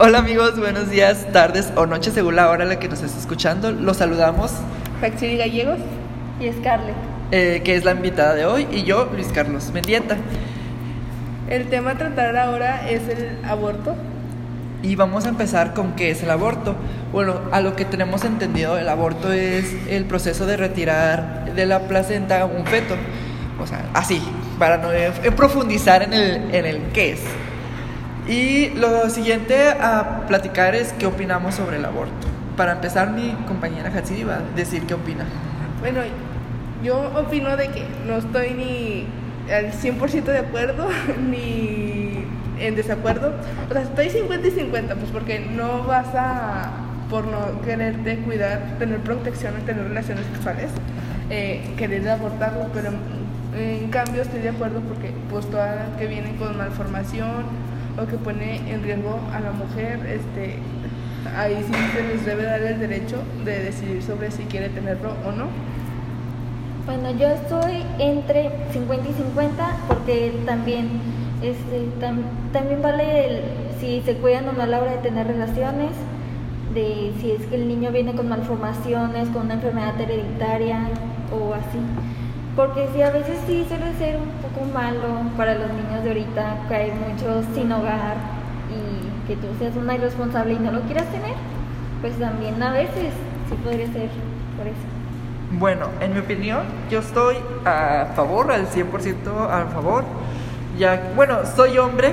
Hola amigos, buenos días, tardes o noches según la hora en la que nos estés escuchando. Los saludamos, Faxiri Gallegos. Y Scarlett. eh, que es la invitada de hoy, y yo, Luis Carlos Mendieta. El tema a tratar ahora es el aborto. Y vamos a empezar con qué es el aborto. Bueno, a lo que tenemos entendido, el aborto es el proceso de retirar de la placenta un feto. O sea, así, para no eh, profundizar en el, en el qué es. Y lo siguiente a platicar es qué opinamos sobre el aborto. Para empezar, mi compañera Hatsidi va a decir qué opina. Bueno, yo opino de que no estoy ni al 100% de acuerdo ni en desacuerdo. O sea, estoy 50 y 50, pues porque no vas a, por no quererte cuidar, tener protección en tener relaciones sexuales, eh, querer abortarlo, pero en cambio estoy de acuerdo porque pues todas que vienen con malformación o que pone en riesgo a la mujer, este, ahí sí se les debe dar el derecho de decidir sobre si quiere tenerlo o no. Bueno, yo estoy entre 50 y 50 porque también, este, tam- también vale el, si se cuidan o no a la hora de tener relaciones, de si es que el niño viene con malformaciones, con una enfermedad hereditaria o así. Porque sí, a veces sí suele ser un poco malo para los niños de ahorita, que hay muchos sin hogar y que tú seas una irresponsable y no lo quieras tener, pues también a veces sí podría ser por eso. Bueno, en mi opinión, yo estoy a favor, al 100% a favor. Ya, bueno, soy hombre,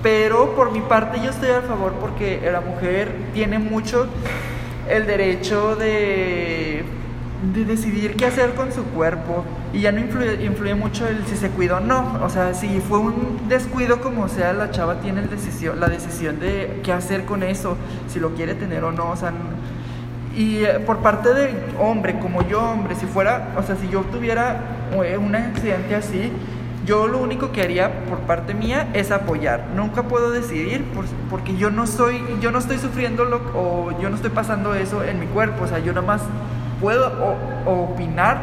pero por mi parte yo estoy a favor porque la mujer tiene mucho el derecho de, de decidir qué hacer con su cuerpo y ya no influye, influye mucho el si se cuida o no. O sea, si fue un descuido como sea, la chava tiene decisión, la decisión de qué hacer con eso, si lo quiere tener o no. O sea, y eh, por parte de hombre, como yo hombre, si fuera, o sea, si yo tuviera eh, un accidente así, yo lo único que haría por parte mía es apoyar. Nunca puedo decidir por- porque yo no soy, yo no estoy sufriendo lo, o yo no estoy pasando eso en mi cuerpo. O sea, yo nada más puedo o- opinar,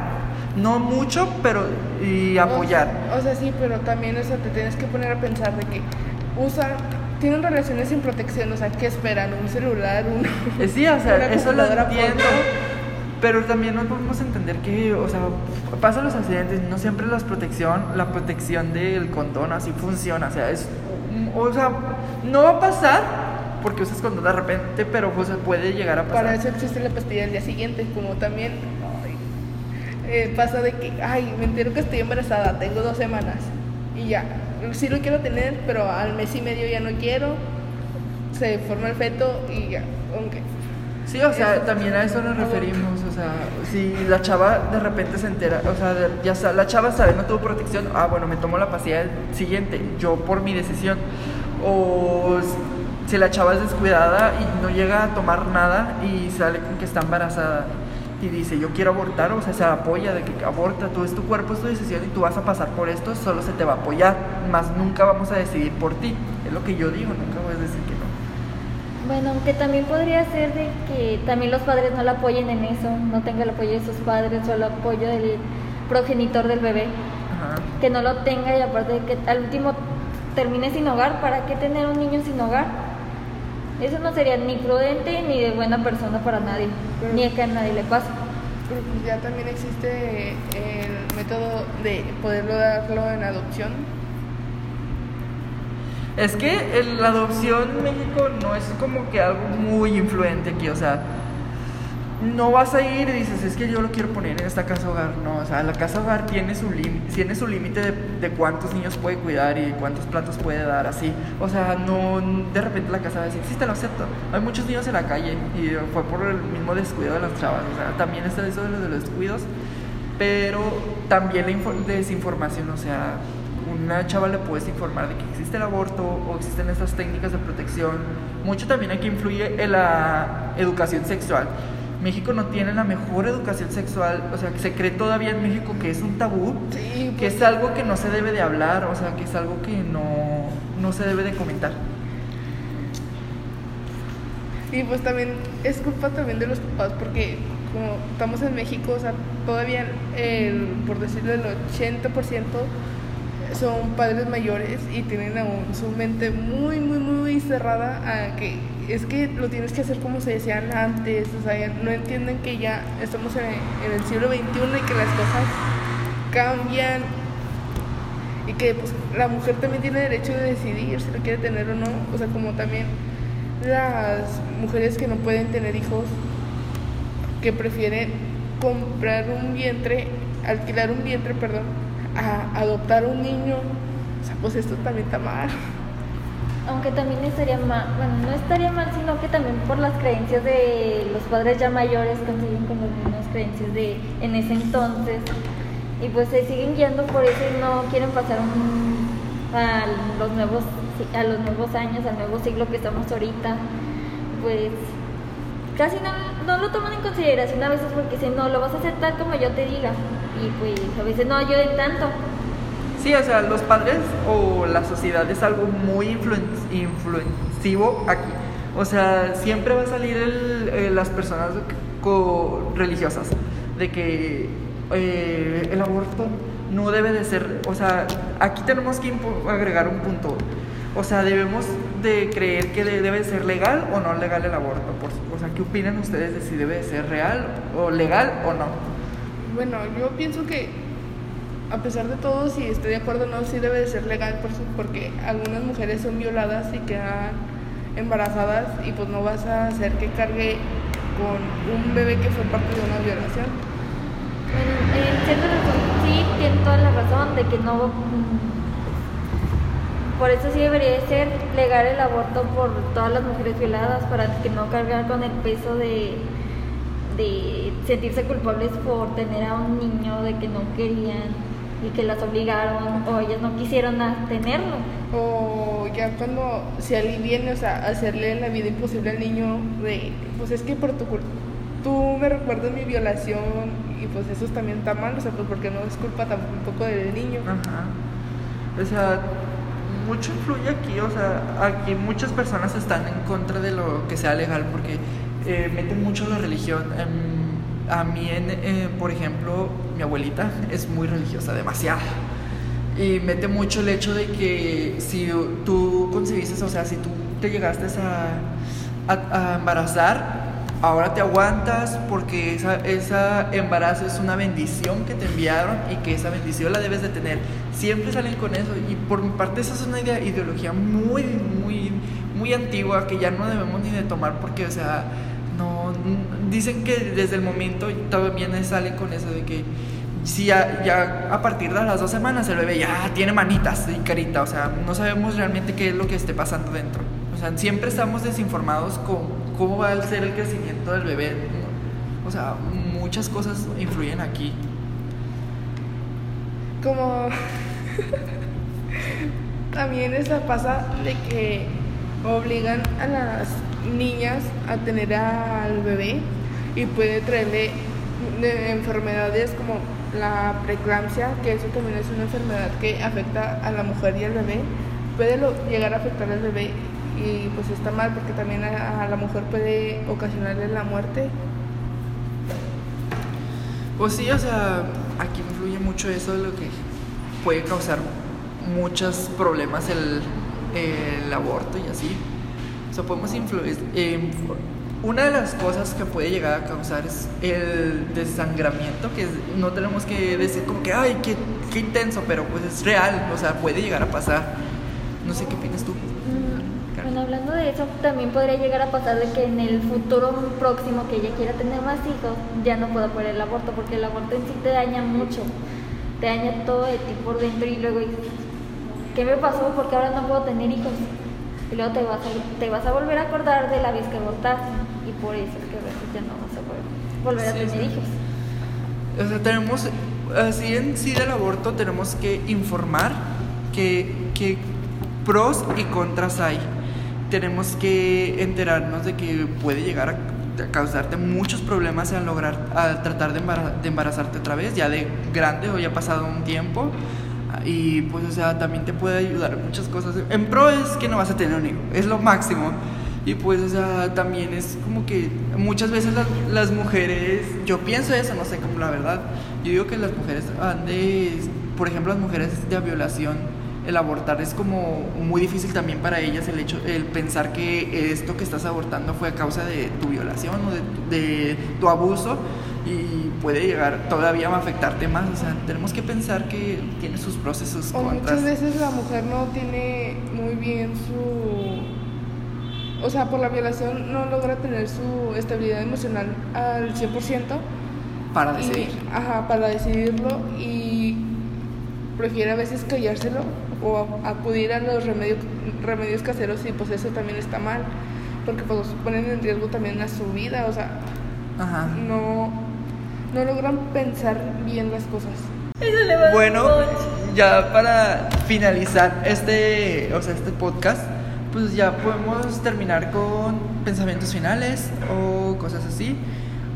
no mucho, pero y apoyar. O, o sea, sí, pero también o sea, te tienes que poner a pensar de que usan, tienen relaciones sin protección, o sea, ¿qué esperan? ¿Un celular? Un, Eh, Sí, o sea, eso lo entiendo. Pero también nos podemos entender que, o sea, pasan los accidentes, no siempre la protección, la protección del condón así funciona, o sea, es, o sea, no va a pasar porque usas condón de repente, pero pues puede llegar a pasar. Para eso existe la pastilla del día siguiente, como también ay, eh, pasa de que, ay, me entero que estoy embarazada, tengo dos semanas y ya, sí lo quiero tener, pero al mes y medio ya no quiero, se forma el feto y ya, aunque Sí, o sea, Eso- también a eso nos referimos, o sea, si la chava de repente se entera, o sea, ya sa- la chava sabe, no tuvo protección, ah, bueno, me tomo la pastilla siguiente, yo por mi decisión, o si la chava es descuidada y no llega a tomar nada y sale con que está embarazada y dice, yo quiero abortar, o sea, se apoya de que aborta, tú es tu cuerpo, es tu decisión y tú vas a pasar por esto, solo se te va a apoyar, más nunca vamos a decidir por ti, es lo que yo digo, nunca voy a decir que no. Bueno, aunque también podría ser de que también los padres no la apoyen en eso, no tenga el apoyo de sus padres o el apoyo del progenitor del bebé, Ajá. que no lo tenga y aparte de que al último termine sin hogar, ¿para qué tener un niño sin hogar? Eso no sería ni prudente ni de buena persona para nadie, Pero- ni a que a nadie le pase. Pero pues ya también existe el método de poderlo darlo en adopción. Es que el- la adopción en México no es como que algo muy influente aquí, o sea, no vas a ir y dices, es que yo lo quiero poner en esta casa hogar, no, o sea, la casa hogar tiene su límite, tiene su límite de, cuántos niños puede cuidar y cuántos platos puede dar, así, o sea, no, de repente la casa va a decir, sí, te lo acepto, hay muchos niños en la calle y fue por el mismo descuido de las chavas, o sea, también está eso de los, de descuidos, pero también la info- desinformación, o sea, una chava le puedes informar de que existe el aborto o existen estas técnicas de protección. Mucho también aquí influye en la educación sexual. México no tiene la mejor educación sexual, o sea, que se cree todavía en México que es un tabú, Sí, que pues, es algo que no se debe de hablar, o sea, que es algo que no, no se debe de comentar. Y pues también es culpa también de los papás porque como estamos en México, o sea, todavía el, por decirlo el 80% son padres mayores y tienen aún su mente muy, muy, muy cerrada a que es que lo tienes que hacer como se decían antes, o sea, no entienden que ya estamos en, el siglo XXI y que las cosas cambian y que pues la mujer también tiene derecho de decidir si lo quiere tener o no, o sea, como también las mujeres que no pueden tener hijos, que prefieren comprar un vientre, alquilar un vientre, perdón, a adoptar un niño, o sea, pues esto también está mal. Aunque también estaría mal, bueno, no estaría mal, sino que también por las creencias de los padres ya mayores consiguen con las mismas creencias de en ese entonces y pues se siguen guiando por eso y no quieren pasar a los nuevos a los nuevos años, al nuevo siglo que estamos ahorita, pues casi no, no lo toman en consideración a veces porque dicen, no, lo vas a hacer tal como yo te diga. Y pues a veces no ayuden tanto. Sí, o sea, los padres o la sociedad es algo muy influencivo aquí. O sea, siempre va a salir el, las personas religiosas de que eh, el aborto no debe de ser, o sea, aquí tenemos que agregar un punto. O sea, debemos de creer que debe ser legal o no legal el aborto. o sea, ¿qué opinan ustedes de si debe ser real o legal o no? Bueno, yo pienso que a pesar de todo, si estoy de acuerdo o no, sí debe de ser legal porque algunas mujeres son violadas y quedan embarazadas y pues no vas a hacer que cargue con un bebé que fue parte de una violación. Razón, sí, tiene toda la razón de que no por eso sí debería ser legal el aborto por todas las mujeres violadas para que no cargar con el peso de, de sentirse culpables por tener a un niño de que no querían y que las obligaron o ellas no quisieron tenerlo. O ya cuando se alivien, o sea, hacerle la vida imposible al niño de, pues es que por tu culpa, tú me recuerdas mi violación y pues eso también está mal, o sea, pues porque no es culpa tampoco del niño. Ajá. O sea, mucho influye aquí, o sea, aquí muchas personas están en contra de lo que sea legal porque eh, meten mucho la religión. A mí, eh, por ejemplo, mi abuelita es muy religiosa, demasiado. Y mete mucho el hecho de que si tú concebiste, o sea, si tú te llegaste a, a embarazar, ahora te aguantas porque esa, esa embarazo es una bendición que te enviaron y que esa bendición la debes de tener. Siempre salen con eso y por mi parte esa es una idea, ideología muy, muy, muy antigua que ya no debemos ni de tomar porque, o sea, no, dicen que desde el momento todavía sale con eso de que si ya, ya, a partir de las dos semanas el bebé ya tiene manitas y carita, o sea, no sabemos realmente qué es lo que esté pasando dentro. O sea, siempre estamos desinformados con cómo va a ser el crecimiento del bebé. O sea, muchas cosas influyen aquí. Como también esa pasa de que obligan a las niñas a tener al bebé y puede traerle enfermedades como la preeclampsia, que eso también es una enfermedad que afecta a la mujer y al bebé, puede llegar a afectar al bebé y pues está mal porque también a, la mujer puede ocasionarle la muerte. Pues sí, o sea, aquí influye mucho eso de lo que puede causar muchos problemas el aborto y así. O sea, podemos influir. Eh, una de las cosas que puede llegar a causar es el desangramiento, que no tenemos que decir como que, ay, qué, qué intenso, pero pues es real, o sea, puede llegar a pasar. No sé qué opinas tú. Bueno, hablando de eso, también podría llegar a pasar de que en el futuro próximo que ella quiera tener más hijos, ya no pueda poner el aborto, porque el aborto en sí te daña mucho, te daña todo de ti por dentro y luego dices, ¿qué me pasó? Porque ahora no puedo tener hijos. Y luego te vas a, te vas a volver a acordar de la vez que abortaste y por eso es que a veces ya no vas a poder volver a tener hijos. O sea, tenemos, así en sí del aborto tenemos que informar que, que pros y contras hay tenemos que enterarnos de que puede llegar a causarte muchos problemas al lograr, al tratar de, embarazarte otra vez, ya de grande o ya pasado un tiempo. Y pues, o sea, también te puede ayudar en muchas cosas. En pro es que no vas a tener un hijo, es lo máximo. Y pues, o sea, también es como que muchas veces las, las mujeres, yo pienso eso, no sé cómo la verdad, yo digo que las mujeres han de por ejemplo, las mujeres de violación, el abortar es como muy difícil también para ellas el hecho, el pensar que esto que estás abortando fue a causa de tu violación o de, de tu abuso y puede llegar todavía a afectarte más. O sea, tenemos que pensar que tiene sus sus O contras. muchas veces la mujer no tiene muy bien su... O sea, por la violación no logra tener su estabilidad emocional al 100%. Para y- decidir. ajá, para decidirlo y prefiere a veces callárselo o acudir a los remedios, remedios caseros y pues eso también está mal. Porque pues ponen en riesgo también a su vida, o sea, Ajá. no, no logran pensar bien las cosas. Eso le va Bueno, ya para finalizar este, o sea, este podcast, pues ya podemos terminar con pensamientos finales o cosas así.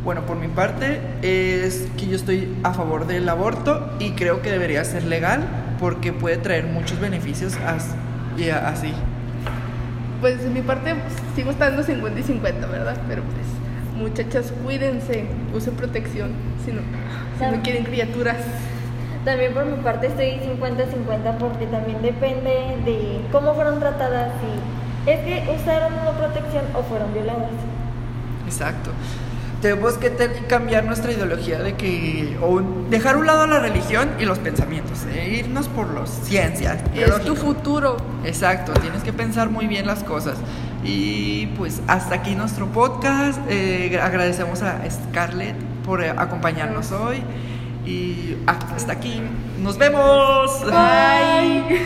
Bueno, por mi parte es que yo estoy a favor del aborto y creo que debería ser legal porque puede traer muchos beneficios así. Pues de mi parte pues, sigo estando 50 y 50, ¿verdad? Pero pues muchachas, cuídense, usen protección si no, si no quieren criaturas. También por mi parte estoy 50-50 porque también depende de cómo fueron tratadas, si es que usaron una protección o fueron violadas. Exacto. Tenemos que te- cambiar nuestra ideología de que, o dejar a un lado la religión y los pensamientos, e irnos por los ciencias. Es tu futuro. Exacto, tienes que pensar muy bien las cosas. Y pues hasta aquí nuestro podcast. Eh, agradecemos a Scarlett por eh, acompañarnos hoy. Y hasta aquí. Nos vemos. Bye.